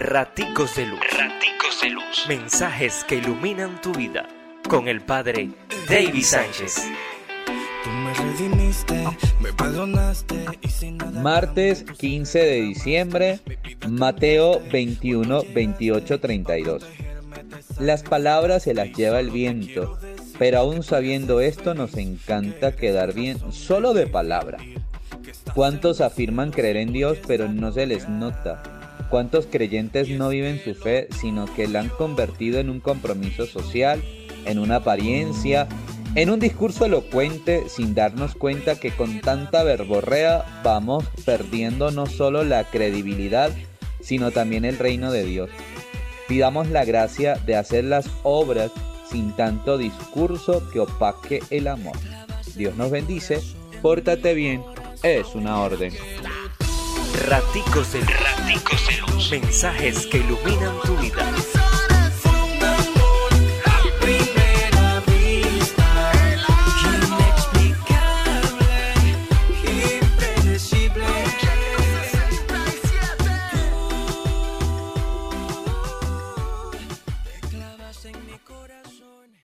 Raticos de Luz. Raticos de Luz. Mensajes que iluminan tu vida. Con el Padre David Sánchez. Martes 15 de diciembre, Mateo 21, 28, 32. Las palabras se las lleva el viento, pero aún sabiendo esto nos encanta quedar bien solo de palabra. ¿Cuántos afirman creer en Dios pero no se les nota? ¿Cuántos creyentes no viven su fe sino que la han convertido en un compromiso social, en una apariencia, en un discurso elocuente sin darnos cuenta que con tanta verborrea vamos perdiendo no solo la credibilidad, sino también el reino de Dios? Pidamos la gracia de hacer las obras sin tanto discurso que opaque el amor. Dios nos bendice, pórtate bien, es una orden. Raticos de Raticos de Luz. Mensajes que iluminan tu vida.